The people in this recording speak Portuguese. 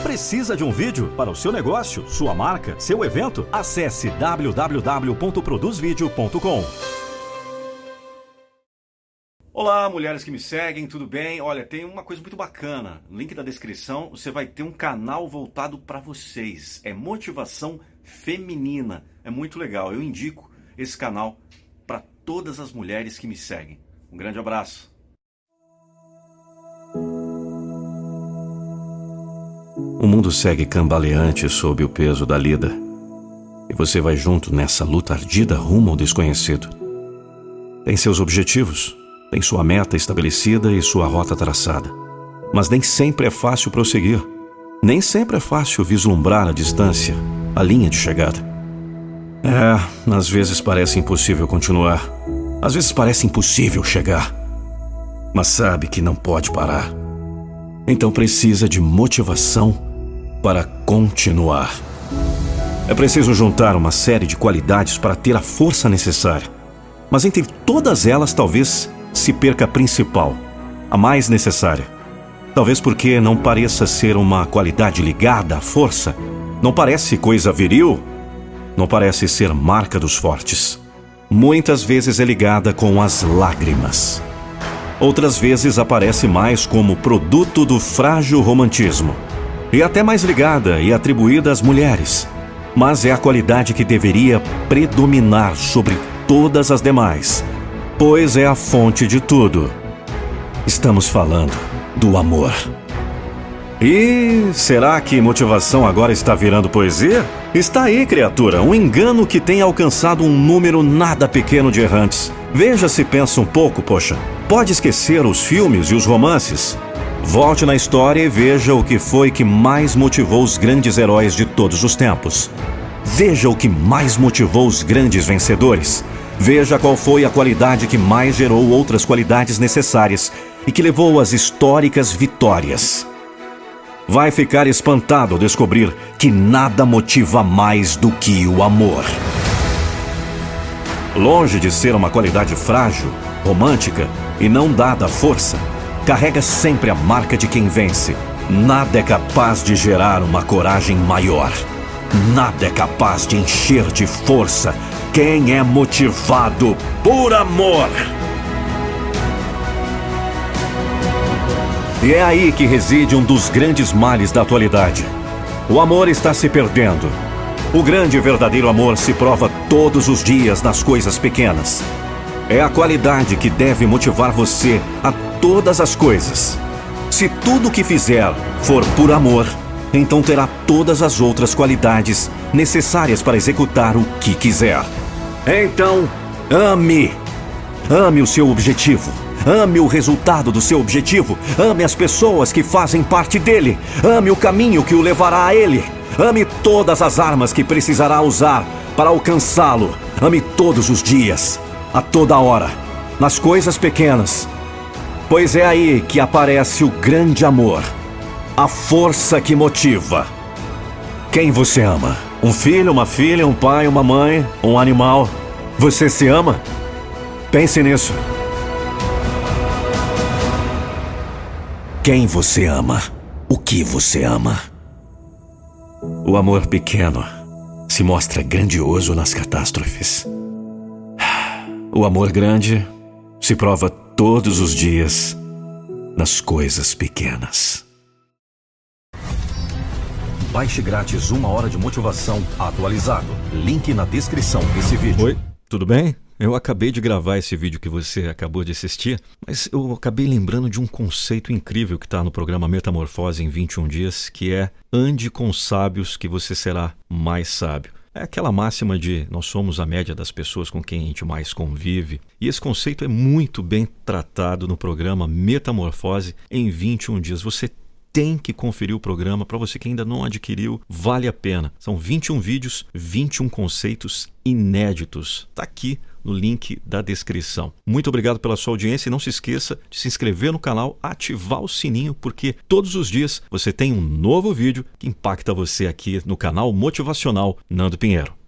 Precisa de um vídeo para o seu negócio, sua marca, seu evento? Acesse www.produzvideo.com. Olá, mulheres que me seguem, tudo bem? Olha, tem uma coisa muito bacana. Link da descrição, você vai ter um canal voltado para vocês. É motivação feminina. É muito legal. Eu indico esse canal para todas as mulheres que me seguem. Um grande abraço. O mundo segue cambaleante sob o peso da lida. E você vai junto nessa luta ardida rumo ao desconhecido. Tem seus objetivos, tem sua meta estabelecida e sua rota traçada. Mas nem sempre é fácil prosseguir. Nem sempre é fácil vislumbrar a distância, a linha de chegada. É, às vezes parece impossível continuar. Às vezes parece impossível chegar. Mas sabe que não pode parar. Então precisa de motivação para continuar. É preciso juntar uma série de qualidades para ter a força necessária. Mas entre todas elas, talvez se perca a principal, a mais necessária. Talvez porque não pareça ser uma qualidade ligada à força, não parece coisa viril, não parece ser marca dos fortes. Muitas vezes é ligada com as lágrimas. Outras vezes aparece mais como produto do frágil romantismo. E até mais ligada e atribuída às mulheres. Mas é a qualidade que deveria predominar sobre todas as demais pois é a fonte de tudo. Estamos falando do amor. E será que motivação agora está virando poesia? Está aí, criatura, um engano que tem alcançado um número nada pequeno de errantes. Veja se pensa um pouco, poxa. Pode esquecer os filmes e os romances? Volte na história e veja o que foi que mais motivou os grandes heróis de todos os tempos. Veja o que mais motivou os grandes vencedores. Veja qual foi a qualidade que mais gerou outras qualidades necessárias e que levou às históricas vitórias. Vai ficar espantado ao descobrir que nada motiva mais do que o amor. Longe de ser uma qualidade frágil, romântica e não dada à força, carrega sempre a marca de quem vence. Nada é capaz de gerar uma coragem maior. Nada é capaz de encher de força quem é motivado por amor. E é aí que reside um dos grandes males da atualidade. O amor está se perdendo. O grande e verdadeiro amor se prova todos os dias nas coisas pequenas. É a qualidade que deve motivar você a todas as coisas. Se tudo o que fizer for por amor, então terá todas as outras qualidades necessárias para executar o que quiser. Então, ame. Ame o seu objetivo. Ame o resultado do seu objetivo. Ame as pessoas que fazem parte dele. Ame o caminho que o levará a ele. Ame todas as armas que precisará usar para alcançá-lo. Ame todos os dias, a toda hora, nas coisas pequenas. Pois é aí que aparece o grande amor, a força que motiva. Quem você ama? Um filho, uma filha, um pai, uma mãe, um animal. Você se ama? Pense nisso. Quem você ama? O que você ama? O amor pequeno se mostra grandioso nas catástrofes. O amor grande se prova todos os dias nas coisas pequenas. Baixe grátis uma hora de motivação atualizado. Link na descrição desse vídeo. Oi, tudo bem? Eu acabei de gravar esse vídeo que você acabou de assistir, mas eu acabei lembrando de um conceito incrível que está no programa Metamorfose em 21 Dias, que é ande com sábios que você será mais sábio. É aquela máxima de nós somos a média das pessoas com quem a gente mais convive. E esse conceito é muito bem tratado no programa Metamorfose em 21 dias. Você tem que conferir o programa. Para você que ainda não adquiriu, vale a pena. São 21 vídeos, 21 conceitos inéditos. Está aqui no link da descrição. Muito obrigado pela sua audiência e não se esqueça de se inscrever no canal, ativar o sininho, porque todos os dias você tem um novo vídeo que impacta você aqui no canal motivacional Nando Pinheiro.